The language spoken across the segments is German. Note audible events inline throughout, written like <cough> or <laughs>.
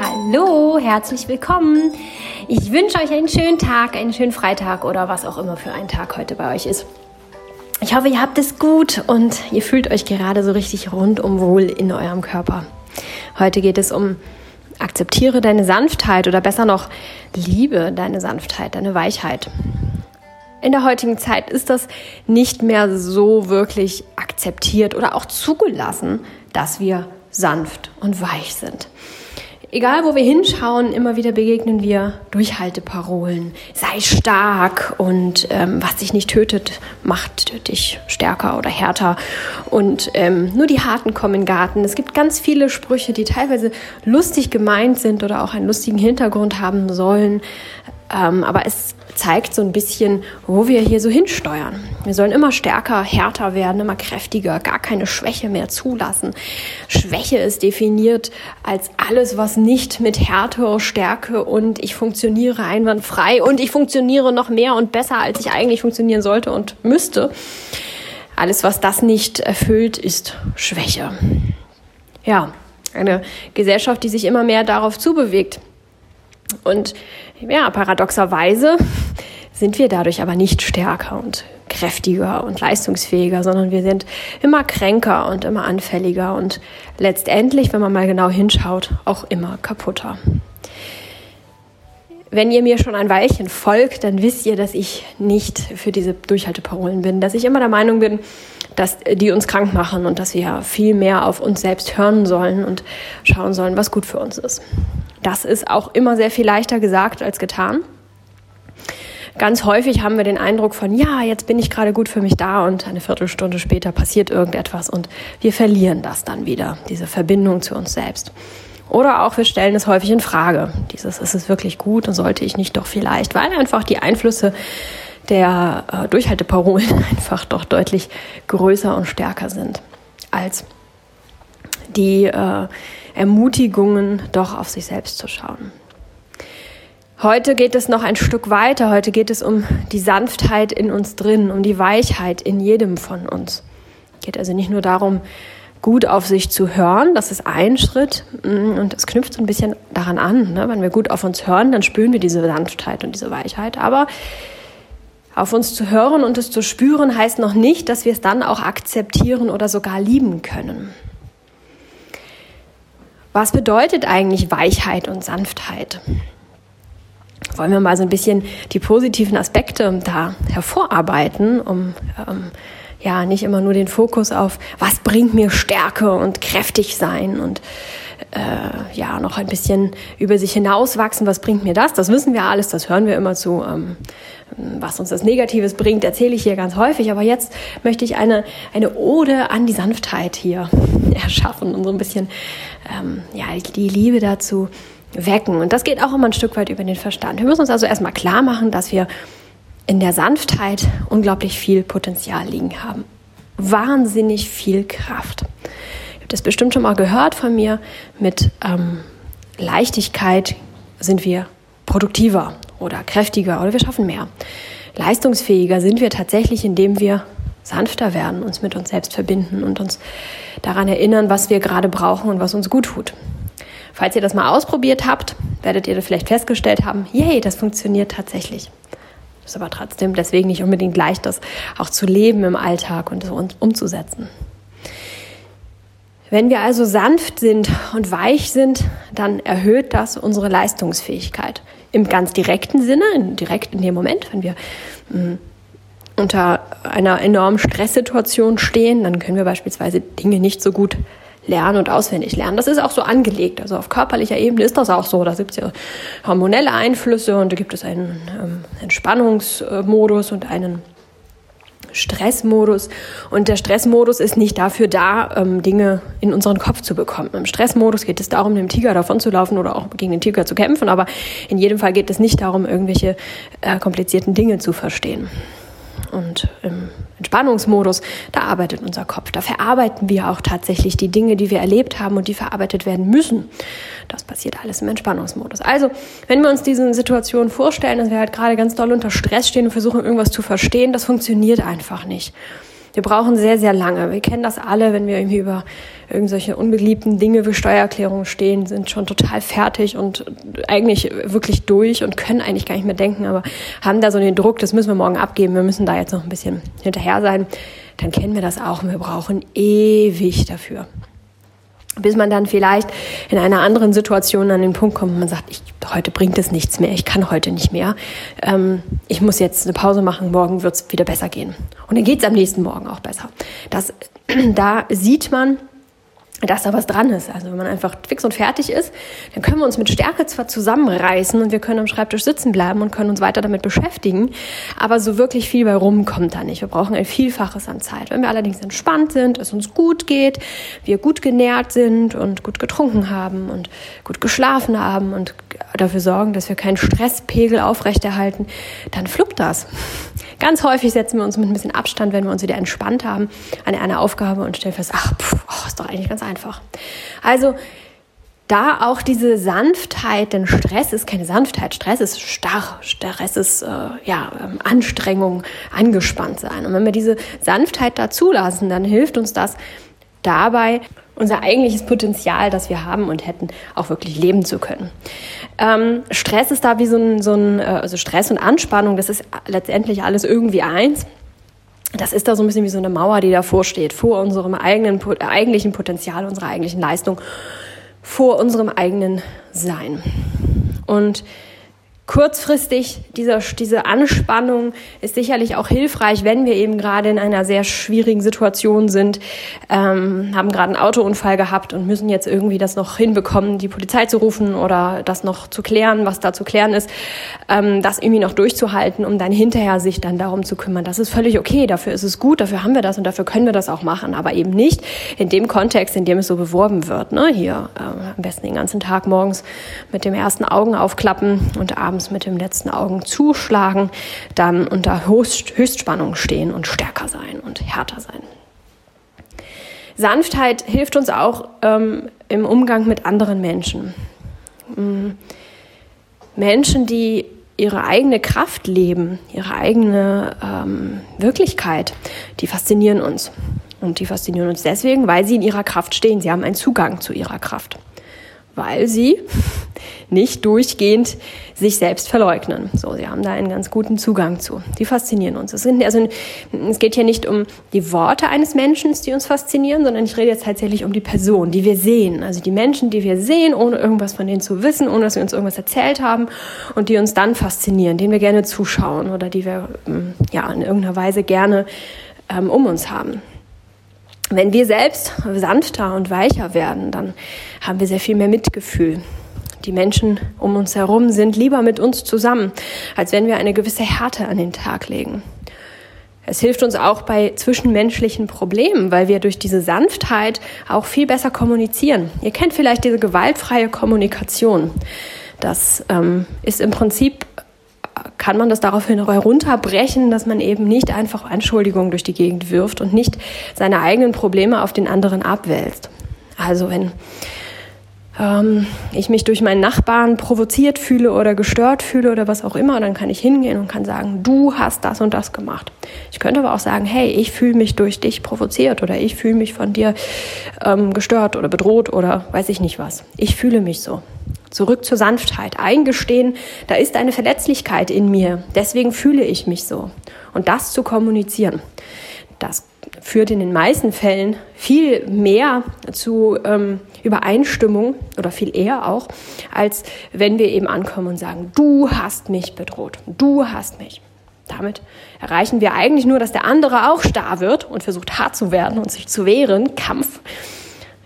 Hallo, herzlich willkommen. Ich wünsche euch einen schönen Tag, einen schönen Freitag oder was auch immer für ein Tag heute bei euch ist. Ich hoffe, ihr habt es gut und ihr fühlt euch gerade so richtig rundum wohl in eurem Körper. Heute geht es um akzeptiere deine Sanftheit oder besser noch liebe deine Sanftheit, deine Weichheit. In der heutigen Zeit ist das nicht mehr so wirklich akzeptiert oder auch zugelassen, dass wir sanft und weich sind. Egal, wo wir hinschauen, immer wieder begegnen wir Durchhalteparolen. Sei stark und ähm, was dich nicht tötet, macht dich stärker oder härter. Und ähm, nur die Harten kommen in den Garten. Es gibt ganz viele Sprüche, die teilweise lustig gemeint sind oder auch einen lustigen Hintergrund haben sollen. Ähm, aber es zeigt so ein bisschen, wo wir hier so hinsteuern. Wir sollen immer stärker, härter werden, immer kräftiger, gar keine Schwäche mehr zulassen. Schwäche ist definiert als alles, was nicht mit Härte, Stärke und ich funktioniere einwandfrei und ich funktioniere noch mehr und besser, als ich eigentlich funktionieren sollte und müsste. Alles, was das nicht erfüllt, ist Schwäche. Ja, eine Gesellschaft, die sich immer mehr darauf zubewegt. Und ja, paradoxerweise sind wir dadurch aber nicht stärker und kräftiger und leistungsfähiger, sondern wir sind immer kränker und immer anfälliger und letztendlich, wenn man mal genau hinschaut, auch immer kaputter. Wenn ihr mir schon ein Weilchen folgt, dann wisst ihr, dass ich nicht für diese Durchhalteparolen bin, dass ich immer der Meinung bin, dass die uns krank machen und dass wir viel mehr auf uns selbst hören sollen und schauen sollen, was gut für uns ist. Das ist auch immer sehr viel leichter gesagt als getan. Ganz häufig haben wir den Eindruck von, ja, jetzt bin ich gerade gut für mich da und eine Viertelstunde später passiert irgendetwas und wir verlieren das dann wieder, diese Verbindung zu uns selbst. Oder auch wir stellen es häufig in Frage. Dieses, ist es wirklich gut und sollte ich nicht doch vielleicht, weil einfach die Einflüsse der äh, Durchhalteparolen <laughs> einfach doch deutlich größer und stärker sind als die äh, Ermutigungen, doch auf sich selbst zu schauen. Heute geht es noch ein Stück weiter. Heute geht es um die Sanftheit in uns drin, um die Weichheit in jedem von uns. Es geht also nicht nur darum, gut auf sich zu hören, das ist ein Schritt mm, und es knüpft so ein bisschen daran an. Ne? Wenn wir gut auf uns hören, dann spüren wir diese Sanftheit und diese Weichheit. Aber auf uns zu hören und es zu spüren heißt noch nicht, dass wir es dann auch akzeptieren oder sogar lieben können. Was bedeutet eigentlich Weichheit und Sanftheit? Wollen wir mal so ein bisschen die positiven Aspekte da hervorarbeiten, um ähm, ja nicht immer nur den Fokus auf, was bringt mir Stärke und kräftig sein und äh, ja noch ein bisschen über sich hinauswachsen, was bringt mir das? Das wissen wir alles, das hören wir immer zu. Ähm, was uns das Negatives bringt, erzähle ich hier ganz häufig. Aber jetzt möchte ich eine, eine Ode an die Sanftheit hier <laughs> erschaffen und so ein bisschen ähm, ja, die Liebe dazu wecken. Und das geht auch immer ein Stück weit über den Verstand. Wir müssen uns also erstmal klar machen, dass wir in der Sanftheit unglaublich viel Potenzial liegen haben. Wahnsinnig viel Kraft. Ihr habt das bestimmt schon mal gehört von mir. Mit ähm, Leichtigkeit sind wir produktiver oder kräftiger oder wir schaffen mehr. Leistungsfähiger sind wir tatsächlich, indem wir sanfter werden, uns mit uns selbst verbinden und uns daran erinnern, was wir gerade brauchen und was uns gut tut. Falls ihr das mal ausprobiert habt, werdet ihr vielleicht festgestellt haben, yay, das funktioniert tatsächlich. Ist aber trotzdem deswegen nicht unbedingt leicht, das auch zu leben im Alltag und das umzusetzen. Wenn wir also sanft sind und weich sind, dann erhöht das unsere Leistungsfähigkeit. Im ganz direkten Sinne, direkt in dem Moment, wenn wir mh, mm, unter einer enormen Stresssituation stehen, dann können wir beispielsweise Dinge nicht so gut lernen und auswendig lernen. Das ist auch so angelegt. Also auf körperlicher Ebene ist das auch so. Da gibt es ja hormonelle Einflüsse und da gibt es einen ähm, Entspannungsmodus und einen Stressmodus. Und der Stressmodus ist nicht dafür da, ähm, Dinge in unseren Kopf zu bekommen. Im Stressmodus geht es darum, dem Tiger davonzulaufen oder auch gegen den Tiger zu kämpfen. Aber in jedem Fall geht es nicht darum, irgendwelche äh, komplizierten Dinge zu verstehen. Und im Entspannungsmodus, da arbeitet unser Kopf. Da verarbeiten wir auch tatsächlich die Dinge, die wir erlebt haben und die verarbeitet werden müssen. Das passiert alles im Entspannungsmodus. Also, wenn wir uns diese Situation vorstellen, dass wir halt gerade ganz doll unter Stress stehen und versuchen, irgendwas zu verstehen, das funktioniert einfach nicht. Wir brauchen sehr, sehr lange. Wir kennen das alle, wenn wir irgendwie über irgendwelche unbeliebten Dinge wie Steuererklärungen stehen, sind schon total fertig und eigentlich wirklich durch und können eigentlich gar nicht mehr denken, aber haben da so den Druck, das müssen wir morgen abgeben, wir müssen da jetzt noch ein bisschen hinterher sein. Dann kennen wir das auch und wir brauchen ewig dafür bis man dann vielleicht in einer anderen Situation an den Punkt kommt, man sagt, ich, heute bringt es nichts mehr, ich kann heute nicht mehr, ähm, ich muss jetzt eine Pause machen, morgen wird es wieder besser gehen. Und dann geht es am nächsten Morgen auch besser. Das, <clears throat> da sieht man, dass da was dran ist. Also wenn man einfach fix und fertig ist, dann können wir uns mit Stärke zwar zusammenreißen und wir können am Schreibtisch sitzen bleiben und können uns weiter damit beschäftigen, aber so wirklich viel bei rum kommt da nicht. Wir brauchen ein Vielfaches an Zeit. Wenn wir allerdings entspannt sind, es uns gut geht, wir gut genährt sind und gut getrunken haben und gut geschlafen haben und dafür sorgen, dass wir keinen Stresspegel aufrechterhalten, dann fluppt das. Ganz häufig setzen wir uns mit ein bisschen Abstand, wenn wir uns wieder entspannt haben, an eine Aufgabe und stellen fest, ach, pff, oh, ist doch eigentlich ganz einfach. Also da auch diese Sanftheit, denn Stress ist keine Sanftheit, Stress ist starr, Stress ist äh, ja ähm, Anstrengung, angespannt sein. Und wenn wir diese Sanftheit da zulassen, dann hilft uns das dabei, unser eigentliches Potenzial, das wir haben und hätten, auch wirklich leben zu können. Ähm, Stress ist da wie so ein, so ein, äh, also Stress und Anspannung, das ist letztendlich alles irgendwie eins. Das ist da so ein bisschen wie so eine Mauer, die davor steht, vor unserem eigenen, eigentlichen Potenzial, unserer eigentlichen Leistung, vor unserem eigenen Sein. Und kurzfristig dieser, diese Anspannung ist sicherlich auch hilfreich, wenn wir eben gerade in einer sehr schwierigen Situation sind, ähm, haben gerade einen Autounfall gehabt und müssen jetzt irgendwie das noch hinbekommen, die Polizei zu rufen oder das noch zu klären, was da zu klären ist, ähm, das irgendwie noch durchzuhalten, um dann hinterher sich dann darum zu kümmern. Das ist völlig okay, dafür ist es gut, dafür haben wir das und dafür können wir das auch machen, aber eben nicht in dem Kontext, in dem es so beworben wird. Ne? Hier äh, am besten den ganzen Tag morgens mit dem ersten Augen aufklappen und abends abends mit dem letzten Augen zuschlagen, dann unter Höchst Höchstspannung stehen und stärker sein und härter sein. Sanftheit hilft uns auch ähm, im Umgang mit anderen Menschen. Mhm. Menschen, die ihre eigene Kraft leben, ihre eigene ähm, Wirklichkeit, die faszinieren uns. Und die faszinieren uns deswegen, weil sie in ihrer Kraft stehen. Sie haben einen Zugang zu ihrer Kraft weil sie <laughs> nicht durchgehend sich selbst verleugnen. So, sie haben da einen ganz guten Zugang zu. Die faszinieren uns. Es, sind, also, es geht hier nicht um die Worte eines Menschen, die uns faszinieren, sondern ich rede jetzt tatsächlich um die Person, die wir sehen. Also die Menschen, die wir sehen, ohne irgendwas von denen zu wissen, ohne dass sie uns irgendwas erzählt haben und die uns dann faszinieren, denen wir gerne zuschauen oder die wir ähm, ja in irgendeiner Weise gerne ähm, um uns haben. Wenn wir selbst sanfter und weicher werden, dann haben wir sehr viel mehr Mitgefühl. Die Menschen um uns herum sind lieber mit uns zusammen, als wenn wir eine gewisse Härte an den Tag legen. Es hilft uns auch bei zwischenmenschlichen Problemen, weil wir durch diese Sanftheit auch viel besser kommunizieren. Ihr kennt vielleicht diese gewaltfreie Kommunikation. Das ähm, ist im Prinzip kann man das daraufhin herunterbrechen, dass man eben nicht einfach Anschuldigungen durch die Gegend wirft und nicht seine eigenen Probleme auf den anderen abwälzt. Also wenn ähm, ich mich durch meinen Nachbarn provoziert fühle oder gestört fühle oder was auch immer, dann kann ich hingehen und kann sagen, du hast das und das gemacht. Ich könnte aber auch sagen, hey, ich fühle mich durch dich provoziert oder ich fühle mich von dir ähm, gestört oder bedroht oder weiß ich nicht was. Ich fühle mich so. Zurück zur Sanftheit. Eingestehen, da ist eine Verletzlichkeit in mir. Deswegen fühle ich mich so. Und das zu kommunizieren. Das führt in den meisten Fällen viel mehr zu ähm, Übereinstimmung oder viel eher auch, als wenn wir eben ankommen und sagen, du hast mich bedroht, du hast mich. Damit erreichen wir eigentlich nur, dass der andere auch starr wird und versucht hart zu werden und sich zu wehren, Kampf.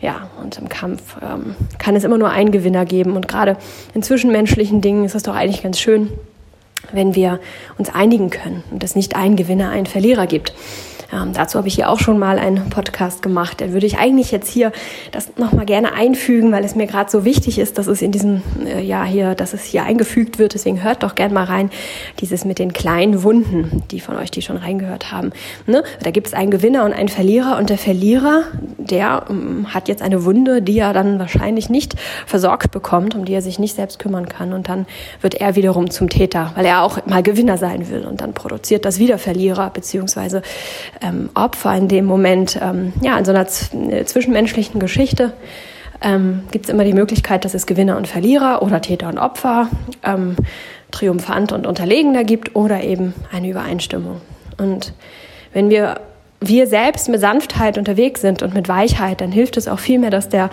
Ja, und im Kampf ähm, kann es immer nur einen Gewinner geben. Und gerade in zwischenmenschlichen Dingen ist es doch eigentlich ganz schön, wenn wir uns einigen können und es nicht einen Gewinner, einen Verlierer gibt. Ähm, dazu habe ich hier auch schon mal einen Podcast gemacht. Da würde ich eigentlich jetzt hier das nochmal gerne einfügen, weil es mir gerade so wichtig ist, dass es in diesem äh, Jahr hier, dass es hier eingefügt wird. Deswegen hört doch gerne mal rein, dieses mit den kleinen Wunden, die von euch, die schon reingehört haben. Ne? Da gibt es einen Gewinner und einen Verlierer und der Verlierer, der ähm, hat jetzt eine Wunde, die er dann wahrscheinlich nicht versorgt bekommt, um die er sich nicht selbst kümmern kann. Und dann wird er wiederum zum Täter, weil er auch mal Gewinner sein will. Und dann produziert das wieder Verlierer beziehungsweise ähm, Opfer in dem Moment, ähm, ja, in so einer äh, zwischenmenschlichen Geschichte. Ähm, gibt es immer die Möglichkeit, dass es Gewinner und Verlierer oder Täter und Opfer, ähm, Triumphant und Unterlegener gibt oder eben eine Übereinstimmung. Und wenn wir wir selbst mit Sanftheit unterwegs sind und mit Weichheit, dann hilft es auch vielmehr, dass der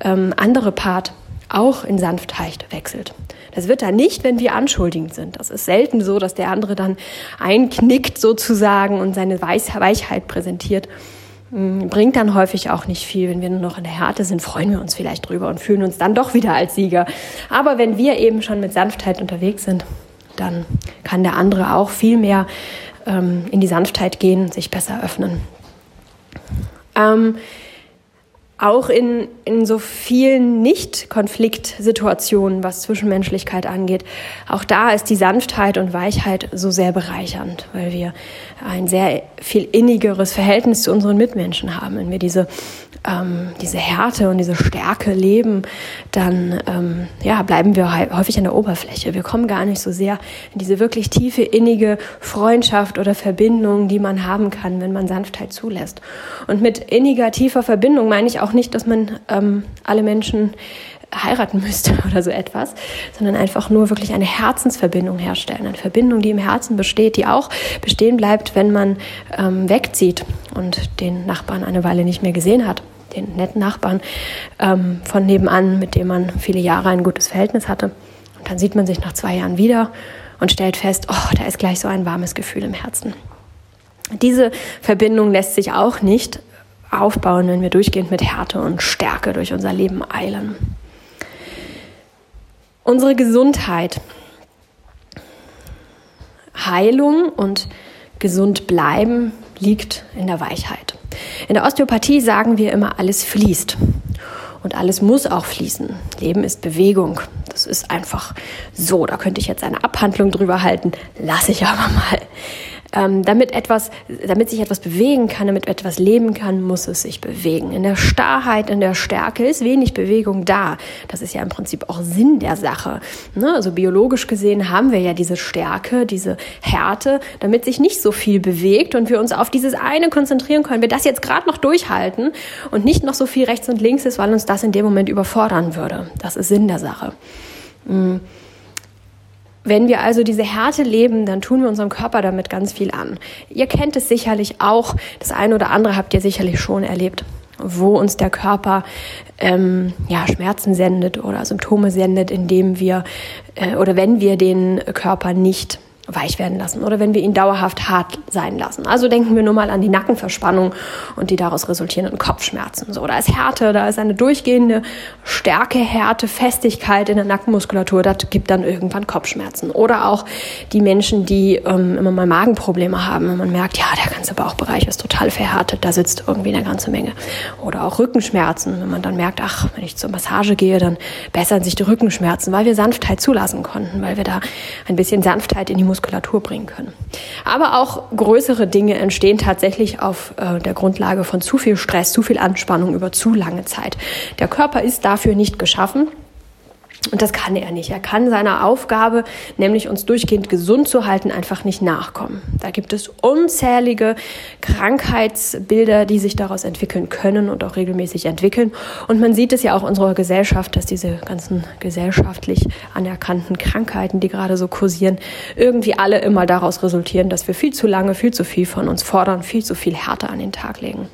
ähm, andere Part auch in Sanftheit wechselt. Das wird dann nicht, wenn wir anschuldigend sind. Das ist selten so, dass der andere dann einknickt sozusagen und seine Weichheit präsentiert. Hm, bringt dann häufig auch nicht viel. Wenn wir nur noch in der Härte sind, freuen wir uns vielleicht drüber und fühlen uns dann doch wieder als Sieger. Aber wenn wir eben schon mit Sanftheit unterwegs sind, dann kann der andere auch viel mehr ähm, in die Sanftheit gehen, sich besser öffnen. Ähm, auch in, in so vielen Nicht-Konfliktsituationen, was Zwischenmenschlichkeit angeht, auch da ist die Sanftheit und Weichheit so sehr bereichernd, weil wir ein sehr viel innigeres Verhältnis zu unseren Mitmenschen haben. Wenn wir diese ähm, diese Härte und diese Stärke leben, dann ähm, ja, bleiben wir häufig an der Oberfläche. Wir kommen gar nicht so sehr in diese wirklich tiefe, innige Freundschaft oder Verbindung, die man haben kann, wenn man Sanftheit zulässt. Und mit inniger, tiefer Verbindung meine ich auch nicht, dass man ähm, alle Menschen heiraten müsste <laughs> oder so etwas, sondern einfach nur wirklich eine Herzensverbindung herstellen. Eine Verbindung, die im Herzen besteht, die auch bestehen bleibt, wenn man ähm, wegzieht und den Nachbarn eine Weile nicht mehr gesehen hat den netten Nachbarn ähm, von nebenan, mit dem man viele Jahre ein gutes Verhältnis hatte. Und dann sieht man sich nach zwei Jahren wieder und stellt fest, oh, da ist gleich so ein warmes Gefühl im Herzen. Diese Verbindung lässt sich auch nicht aufbauen, wenn wir durchgehend mit Härte und Stärke durch unser Leben eilen. Unsere Gesundheit, Heilung und gesund bleiben liegt in der Weichheit. In der Osteopathie sagen wir immer, alles fließt. Und alles muss auch fließen. Leben ist Bewegung. Das ist einfach so. Da könnte ich jetzt eine Abhandlung drüber halten. Lass ich aber mal. Ähm, damit etwas, damit sich etwas bewegen kann, damit etwas leben kann, muss es sich bewegen. In der Starrheit, in der Stärke ist wenig Bewegung da. Das ist ja im Prinzip auch Sinn der Sache. Ne? Also biologisch gesehen haben wir ja diese Stärke, diese Härte, damit sich nicht so viel bewegt und wir uns auf dieses eine konzentrieren können. Wir das jetzt gerade noch durchhalten und nicht noch so viel rechts und links ist, weil uns das in dem Moment überfordern würde. Das ist Sinn der Sache. Mhm. Wenn wir also diese Härte leben, dann tun wir unserem Körper damit ganz viel an. Ihr kennt es sicherlich auch, das eine oder andere habt ihr sicherlich schon erlebt, wo uns der Körper ähm, ja, Schmerzen sendet oder Symptome sendet, indem wir äh, oder wenn wir den Körper nicht weich werden lassen oder wenn wir ihn dauerhaft hart sein lassen. Also denken wir nur mal an die Nackenverspannung und die daraus resultierenden Kopfschmerzen. So, da ist Härte, da ist eine durchgehende Stärke, Härte, Festigkeit in der Nackenmuskulatur. Das gibt dann irgendwann Kopfschmerzen. Oder auch die Menschen, die ähm, immer mal Magenprobleme haben, wenn man merkt, ja, der ganze Bauchbereich ist total verhärtet, da sitzt irgendwie eine ganze Menge. Oder auch Rückenschmerzen, wenn man dann merkt, ach, wenn ich zur Massage gehe, dann bessern sich die Rückenschmerzen, weil wir Sanftheit zulassen konnten, weil wir da ein bisschen Sanftheit in die Muskulatur Muskulatur bringen können. Aber auch größere Dinge entstehen tatsächlich auf äh, der Grundlage von zu viel Stress, zu viel Anspannung über zu lange Zeit. Der Körper ist dafür nicht geschaffen. Und das kann er nicht. Er kann seiner Aufgabe, nämlich uns durchgehend gesund zu halten, einfach nicht nachkommen. Da gibt es unzählige Krankheitsbilder, die sich daraus entwickeln können und auch regelmäßig entwickeln. Und man sieht es ja auch in unserer Gesellschaft, dass diese ganzen gesellschaftlich anerkannten Krankheiten, die gerade so kursieren, irgendwie alle immer daraus resultieren, dass wir viel zu lange, viel zu viel von uns fordern, viel zu viel Härte an den Tag legen.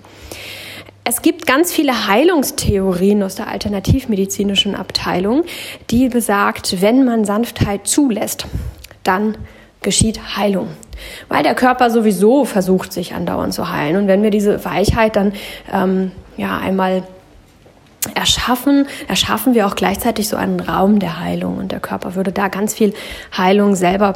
Es gibt ganz viele Heilungstheorien aus der alternativmedizinischen Abteilung, die besagt, wenn man Sanftheit zulässt, dann geschieht Heilung. Weil der Körper sowieso versucht, sich andauernd zu heilen. Und wenn wir diese Weichheit dann ähm, ja einmal erschaffen, erschaffen wir auch gleichzeitig so einen Raum der Heilung. Und der Körper würde da ganz viel Heilung selber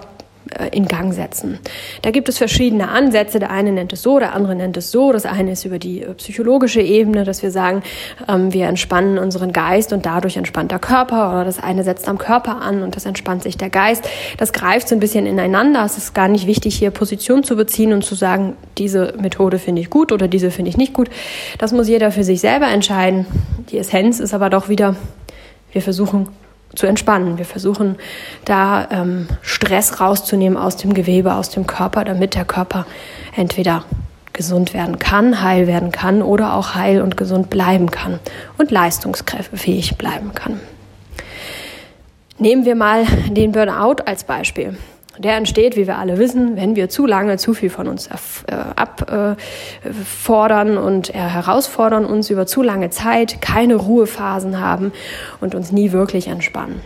in Gang setzen. Da gibt es verschiedene Ansätze. Der eine nennt es so, der andere nennt es so. Das eine ist über die äh, psychologische Ebene, dass wir sagen, ähm, wir entspannen unseren Geist und dadurch entspannt der Körper. Oder das eine setzt am Körper an und das entspannt sich der Geist. Das greift so ein bisschen ineinander. Es ist gar nicht wichtig, hier Position zu beziehen und zu sagen, diese Methode finde ich gut oder diese finde ich nicht gut. Das muss jeder für sich selber entscheiden. Die Essenz ist aber doch wieder, wir versuchen zu entspannen. Wir versuchen da ähm, Stress rauszunehmen aus dem Gewebe, aus dem Körper, damit der Körper entweder gesund werden kann, heil werden kann oder auch heil und gesund bleiben kann und leistungsfähig bleiben kann. Nehmen wir mal den Burnout als Beispiel. Der entsteht, wie wir alle wissen, wenn wir zu lange zu viel von uns äh, abfordern und herausfordern uns über zu lange Zeit, keine Ruhephasen haben und uns nie wirklich entspannen.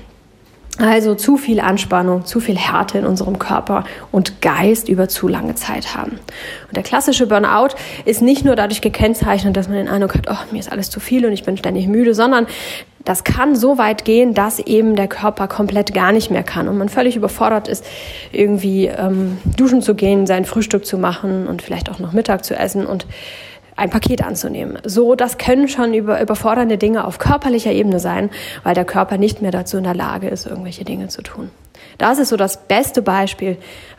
Also zu viel Anspannung, zu viel Härte in unserem Körper und Geist über zu lange Zeit haben. Und der klassische Burnout ist nicht nur dadurch gekennzeichnet, dass man den Eindruck hat, oh, mir ist alles zu viel und ich bin ständig müde, sondern das kann so weit gehen, dass eben der Körper komplett gar nicht mehr kann und man völlig überfordert ist, irgendwie ähm, duschen zu gehen, sein Frühstück zu machen und vielleicht auch noch Mittag zu essen und ein Paket anzunehmen. So, das können schon über, überfordernde Dinge auf körperlicher Ebene sein, weil der Körper nicht mehr dazu in der Lage ist, irgendwelche Dinge zu tun. Das ist so das beste Beispiel,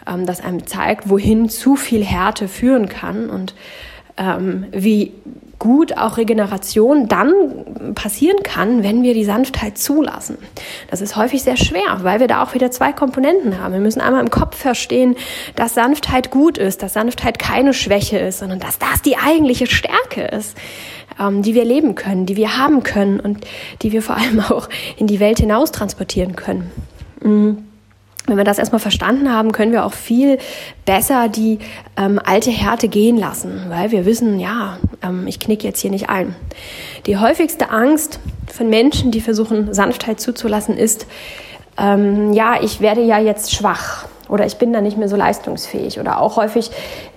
ähm, das einem zeigt, wohin zu viel Härte führen kann und ähm, wie gut auch Regeneration dann passieren kann, wenn wir die Sanftheit zulassen. Das ist häufig sehr schwer, weil wir da auch wieder zwei Komponenten haben. Wir müssen einmal im Kopf verstehen, dass Sanftheit gut ist, dass Sanftheit keine Schwäche ist, sondern dass das die eigentliche Stärke ist, ähm, die wir leben können, die wir haben können und die wir vor allem auch in die Welt hinaus transportieren können. Mhm. Wenn wir das erstmal verstanden haben, können wir auch viel besser die ähm, alte Härte gehen lassen, weil wir wissen, ja, ähm, ich knick jetzt hier nicht ein. Die häufigste Angst von Menschen, die versuchen, Sanftheit zuzulassen, ist, ähm, ja, ich werde ja jetzt schwach oder ich bin da nicht mehr so leistungsfähig oder auch häufig,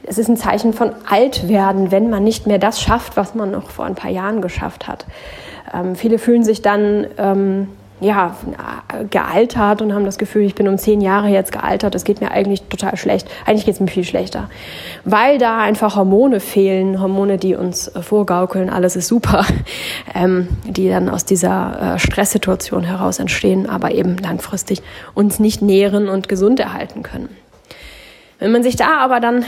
es ist ein Zeichen von Altwerden, wenn man nicht mehr das schafft, was man noch vor ein paar Jahren geschafft hat. Ähm, viele fühlen sich dann ähm, ja, gealtert und haben das Gefühl, ich bin um zehn Jahre jetzt gealtert, es geht mir eigentlich total schlecht. Eigentlich geht es mir viel schlechter. Weil da einfach Hormone fehlen, Hormone, die uns vorgaukeln, alles ist super, <laughs> ähm, die dann aus dieser äh, Stresssituation heraus entstehen, aber eben langfristig uns nicht nähren und gesund erhalten können. Wenn man sich da aber dann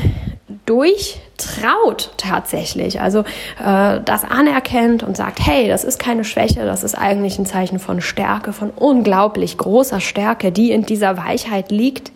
durchtraut tatsächlich, also äh, das anerkennt und sagt, hey, das ist keine Schwäche, das ist eigentlich ein Zeichen von Stärke, von unglaublich großer Stärke, die in dieser Weichheit liegt.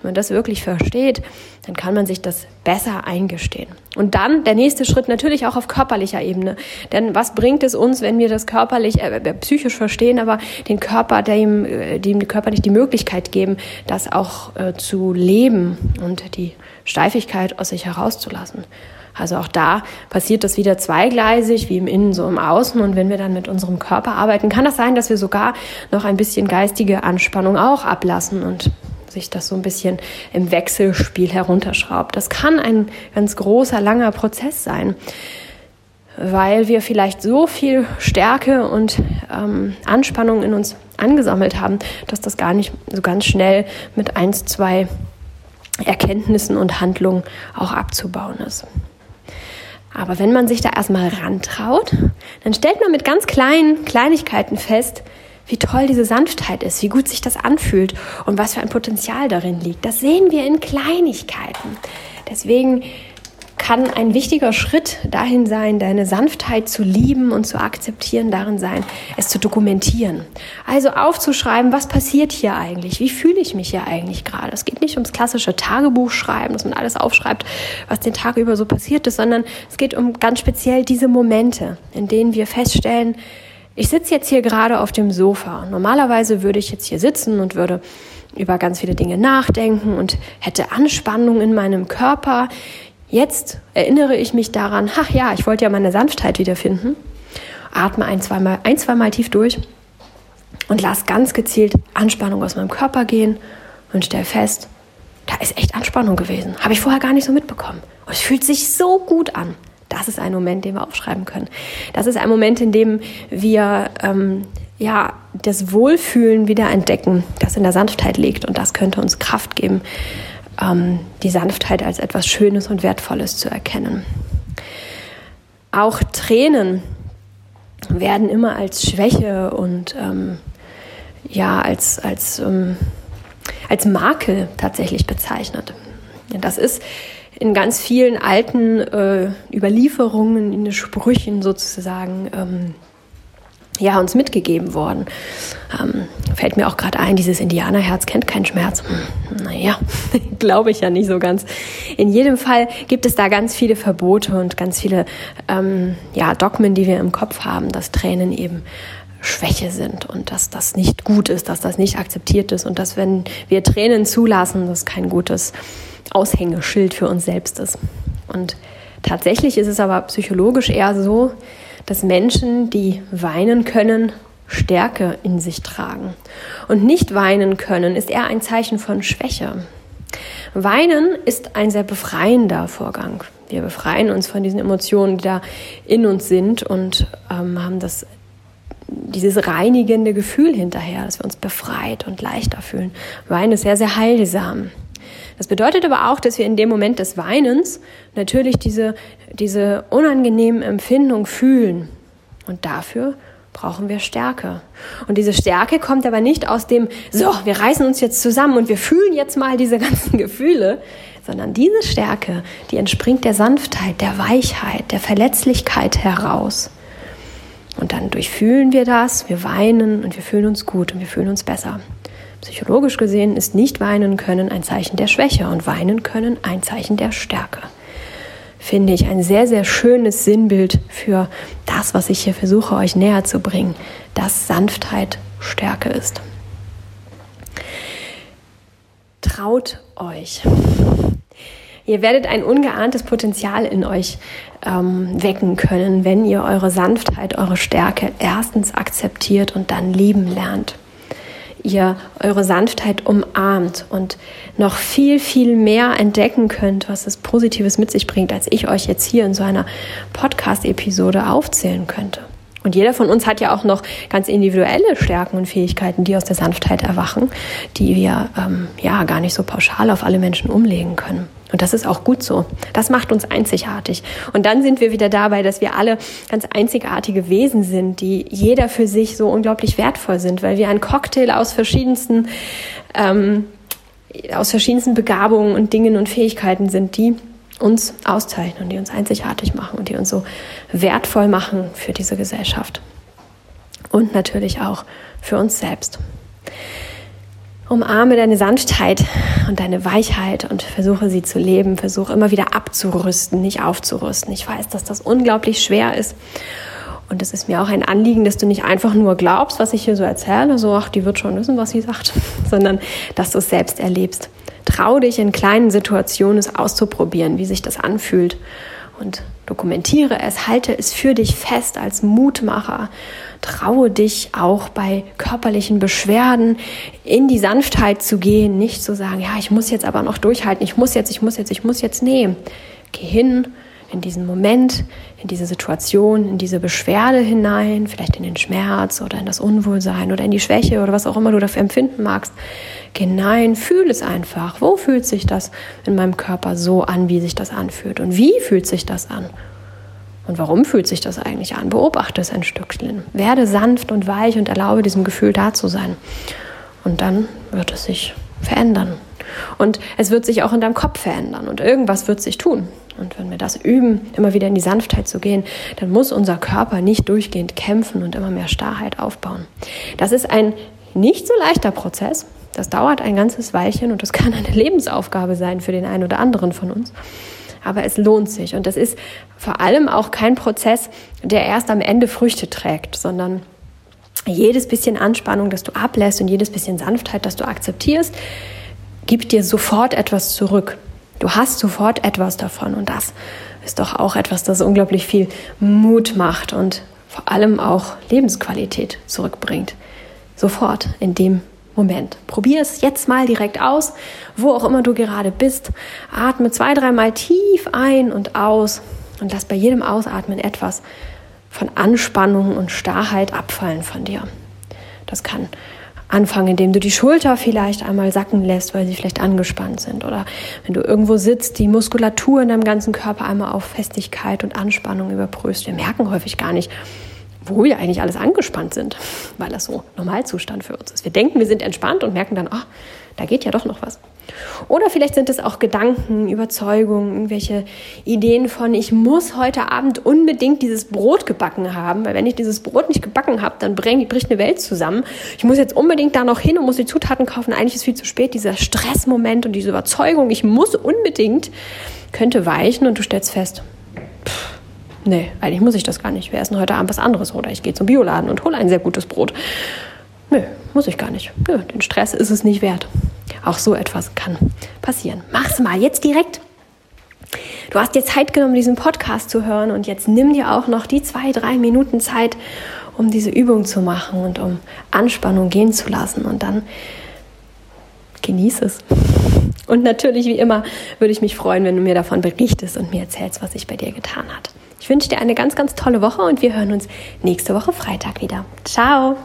Wenn man das wirklich versteht, dann kann man sich das besser eingestehen. Und dann der nächste Schritt natürlich auch auf körperlicher Ebene. Denn was bringt es uns, wenn wir das körperlich, äh, äh psychisch verstehen, aber den Körper, dem, äh, dem Körper nicht die Möglichkeit geben, das auch äh, zu leben und die Steifigkeit aus sich herauszulassen. Also auch da passiert das wieder zweigleisig, wie im Innen so im Außen. Und wenn wir dann mit unserem Körper arbeiten, kann das sein, dass wir sogar noch ein bisschen geistige Anspannung auch ablassen und sich das so ein bisschen im Wechselspiel herunterschraubt. Das kann ein ganz großer, langer Prozess sein, weil wir vielleicht so viel Stärke und ähm, Anspannung in uns angesammelt haben, dass das gar nicht so ganz schnell mit eins, zwei Erkenntnissen und Handlungen auch abzubauen ist. Aber wenn man sich da erstmal rantraut, dann stellt man mit ganz kleinen Kleinigkeiten fest, wie toll diese Sanftheit ist, wie gut sich das anfühlt und was für ein Potenzial darin liegt. Das sehen wir in Kleinigkeiten. Deswegen kann ein wichtiger Schritt dahin sein, deine Sanftheit zu lieben und zu akzeptieren, darin sein, es zu dokumentieren. Also aufzuschreiben, was passiert hier eigentlich? Wie fühle ich mich hier eigentlich gerade? Es geht nicht ums klassische Tagebuchschreiben, dass man alles aufschreibt, was den Tag über so passiert ist, sondern es geht um ganz speziell diese Momente, in denen wir feststellen, ich sitze jetzt hier gerade auf dem Sofa. Normalerweise würde ich jetzt hier sitzen und würde über ganz viele Dinge nachdenken und hätte Anspannung in meinem Körper. Jetzt erinnere ich mich daran, ach ja, ich wollte ja meine Sanftheit wiederfinden. Atme ein, zweimal, ein, zweimal tief durch und lass ganz gezielt Anspannung aus meinem Körper gehen und stell fest, da ist echt Anspannung gewesen. Habe ich vorher gar nicht so mitbekommen. Und es fühlt sich so gut an. Das ist ein Moment, den wir aufschreiben können. Das ist ein Moment, in dem wir ähm, ja, das Wohlfühlen wieder entdecken, das in der Sanftheit liegt. Und das könnte uns Kraft geben, ähm, die Sanftheit als etwas Schönes und Wertvolles zu erkennen. Auch Tränen werden immer als Schwäche und ähm, ja, als, als, ähm, als Makel tatsächlich bezeichnet. Das ist in ganz vielen alten äh, Überlieferungen, in den Sprüchen sozusagen, ähm, ja, uns mitgegeben worden. Ähm, fällt mir auch gerade ein, dieses Indianerherz kennt keinen Schmerz. Hm, naja, <laughs> glaube ich ja nicht so ganz. In jedem Fall gibt es da ganz viele Verbote und ganz viele ähm, ja, Dogmen, die wir im Kopf haben, dass Tränen eben Schwäche sind und dass das nicht gut ist, dass das nicht akzeptiert ist und dass wenn wir Tränen zulassen, das kein gutes Aushängeschild für uns selbst ist. Und tatsächlich ist es aber psychologisch eher so, dass Menschen, die weinen können, Stärke in sich tragen. Und nicht weinen können ist eher ein Zeichen von Schwäche. Weinen ist ein sehr befreiender Vorgang. Wir befreien uns von diesen Emotionen, die da in uns sind und ähm, haben das, dieses reinigende Gefühl hinterher, dass wir uns befreit und leichter fühlen. Weinen ist sehr, sehr heilsam. Das bedeutet aber auch, dass wir in dem Moment des Weinens natürlich diese, diese unangenehmen Empfindungen fühlen. Und dafür brauchen wir Stärke. Und diese Stärke kommt aber nicht aus dem, so, wir reißen uns jetzt zusammen und wir fühlen jetzt mal diese ganzen <laughs> Gefühle, sondern diese Stärke, die entspringt der Sanftheit, der Weichheit, der Verletzlichkeit heraus. Und dann durchfühlen wir das, wir weinen und wir fühlen uns gut und wir fühlen uns besser. Psychologisch gesehen ist nicht weinen können ein Zeichen der Schwäche und weinen können ein Zeichen der Stärke. Finde ich ein sehr, sehr schönes Sinnbild für das, was ich hier versuche, euch näher zu bringen, dass Sanftheit Stärke ist. Traut euch. Ihr werdet ein ungeahntes Potenzial in euch ähm, wecken können, wenn ihr eure Sanftheit, eure Stärke erstens akzeptiert und dann lieben lernt ihr eure Sanftheit umarmt und noch viel, viel mehr entdecken könnt, was es Positives mit sich bringt, als ich euch jetzt hier in so einer Podcast-Episode aufzählen könnte. Und jeder von uns hat ja auch noch ganz individuelle Stärken und Fähigkeiten, die aus der Sanftheit erwachen, die wir ähm, ja gar nicht so pauschal auf alle Menschen umlegen können. Und das ist auch gut so. Das macht uns einzigartig. Und dann sind wir wieder dabei, dass wir alle ganz einzigartige Wesen sind, die jeder für sich so unglaublich wertvoll sind, weil wir ein Cocktail aus verschiedensten, ähm, aus verschiedensten Begabungen und Dingen und Fähigkeiten sind, die uns auszeichnen, die uns einzigartig machen und die uns so wertvoll machen für diese Gesellschaft. Und natürlich auch für uns selbst. Umarme deine Sanftheit und deine Weichheit und versuche sie zu leben. Versuche immer wieder abzurüsten, nicht aufzurüsten. Ich weiß, dass das unglaublich schwer ist. Und es ist mir auch ein Anliegen, dass du nicht einfach nur glaubst, was ich hier so erzähle, so, ach, die wird schon wissen, was sie sagt, <laughs> sondern dass du es selbst erlebst. Trau dich in kleinen Situationen es auszuprobieren, wie sich das anfühlt. Und dokumentiere es, halte es für dich fest als Mutmacher traue dich auch bei körperlichen Beschwerden in die Sanftheit zu gehen, nicht zu sagen, ja, ich muss jetzt aber noch durchhalten, ich muss jetzt, ich muss jetzt, ich muss jetzt. Nee, geh hin in diesen Moment, in diese Situation, in diese Beschwerde hinein, vielleicht in den Schmerz oder in das Unwohlsein oder in die Schwäche oder was auch immer du dafür empfinden magst. Geh hinein, fühl es einfach. Wo fühlt sich das in meinem Körper so an, wie sich das anfühlt? Und wie fühlt sich das an? Und warum fühlt sich das eigentlich an? Beobachte es ein Stückchen. Werde sanft und weich und erlaube diesem Gefühl da zu sein. Und dann wird es sich verändern. Und es wird sich auch in deinem Kopf verändern und irgendwas wird sich tun. Und wenn wir das üben, immer wieder in die Sanftheit zu gehen, dann muss unser Körper nicht durchgehend kämpfen und immer mehr Starrheit aufbauen. Das ist ein nicht so leichter Prozess. Das dauert ein ganzes Weilchen und das kann eine <laughs> Lebensaufgabe sein für den einen oder anderen von uns aber es lohnt sich. Und das ist vor allem auch kein Prozess, der erst am Ende Früchte trägt, sondern jedes bisschen Anspannung, das du ablässt und jedes bisschen Sanftheit, das du akzeptierst, gibt dir sofort etwas zurück. Du hast sofort etwas davon und das ist doch auch etwas, das unglaublich viel Mut macht und vor allem auch Lebensqualität zurückbringt. Sofort in dem Moment. Probier es jetzt mal direkt aus, wo auch immer du gerade bist. Atme zwei, dreimal tief ein und aus und lass bei jedem Ausatmen etwas von Anspannung und Starrheit abfallen von dir. Das kann anfangen, indem du die Schulter vielleicht einmal sacken lässt, weil sie vielleicht angespannt sind. Oder wenn du irgendwo sitzt, die Muskulatur in deinem ganzen Körper einmal auf Festigkeit und Anspannung überprüfst. Wir merken häufig gar nicht, wo wir eigentlich alles angespannt sind, weil das so Normalzustand für uns ist. Wir denken, wir sind entspannt und merken dann, ach, da geht ja doch noch was. Oder vielleicht sind es auch Gedanken, Überzeugungen, irgendwelche Ideen von, ich muss heute Abend unbedingt dieses Brot gebacken haben, weil wenn ich dieses Brot nicht gebacken habe, dann bricht eine Welt zusammen. Ich muss jetzt unbedingt da noch hin und muss die Zutaten kaufen. Eigentlich ist viel zu spät. Dieser Stressmoment und diese Überzeugung, ich muss unbedingt, könnte weichen und du stellst fest, pff, nee, eigentlich muss ich das gar nicht. Wir essen heute Abend was anderes oder ich gehe zum Bioladen und hole ein sehr gutes Brot. Nö, muss ich gar nicht. Nö, den Stress ist es nicht wert. Auch so etwas kann passieren. Mach's mal jetzt direkt. Du hast dir Zeit genommen, diesen Podcast zu hören und jetzt nimm dir auch noch die zwei, drei Minuten Zeit, um diese Übung zu machen und um Anspannung gehen zu lassen und dann genieß es. Und natürlich, wie immer, würde ich mich freuen, wenn du mir davon berichtest und mir erzählst, was sich bei dir getan hat. Ich wünsche dir eine ganz, ganz tolle Woche und wir hören uns nächste Woche Freitag wieder. Ciao!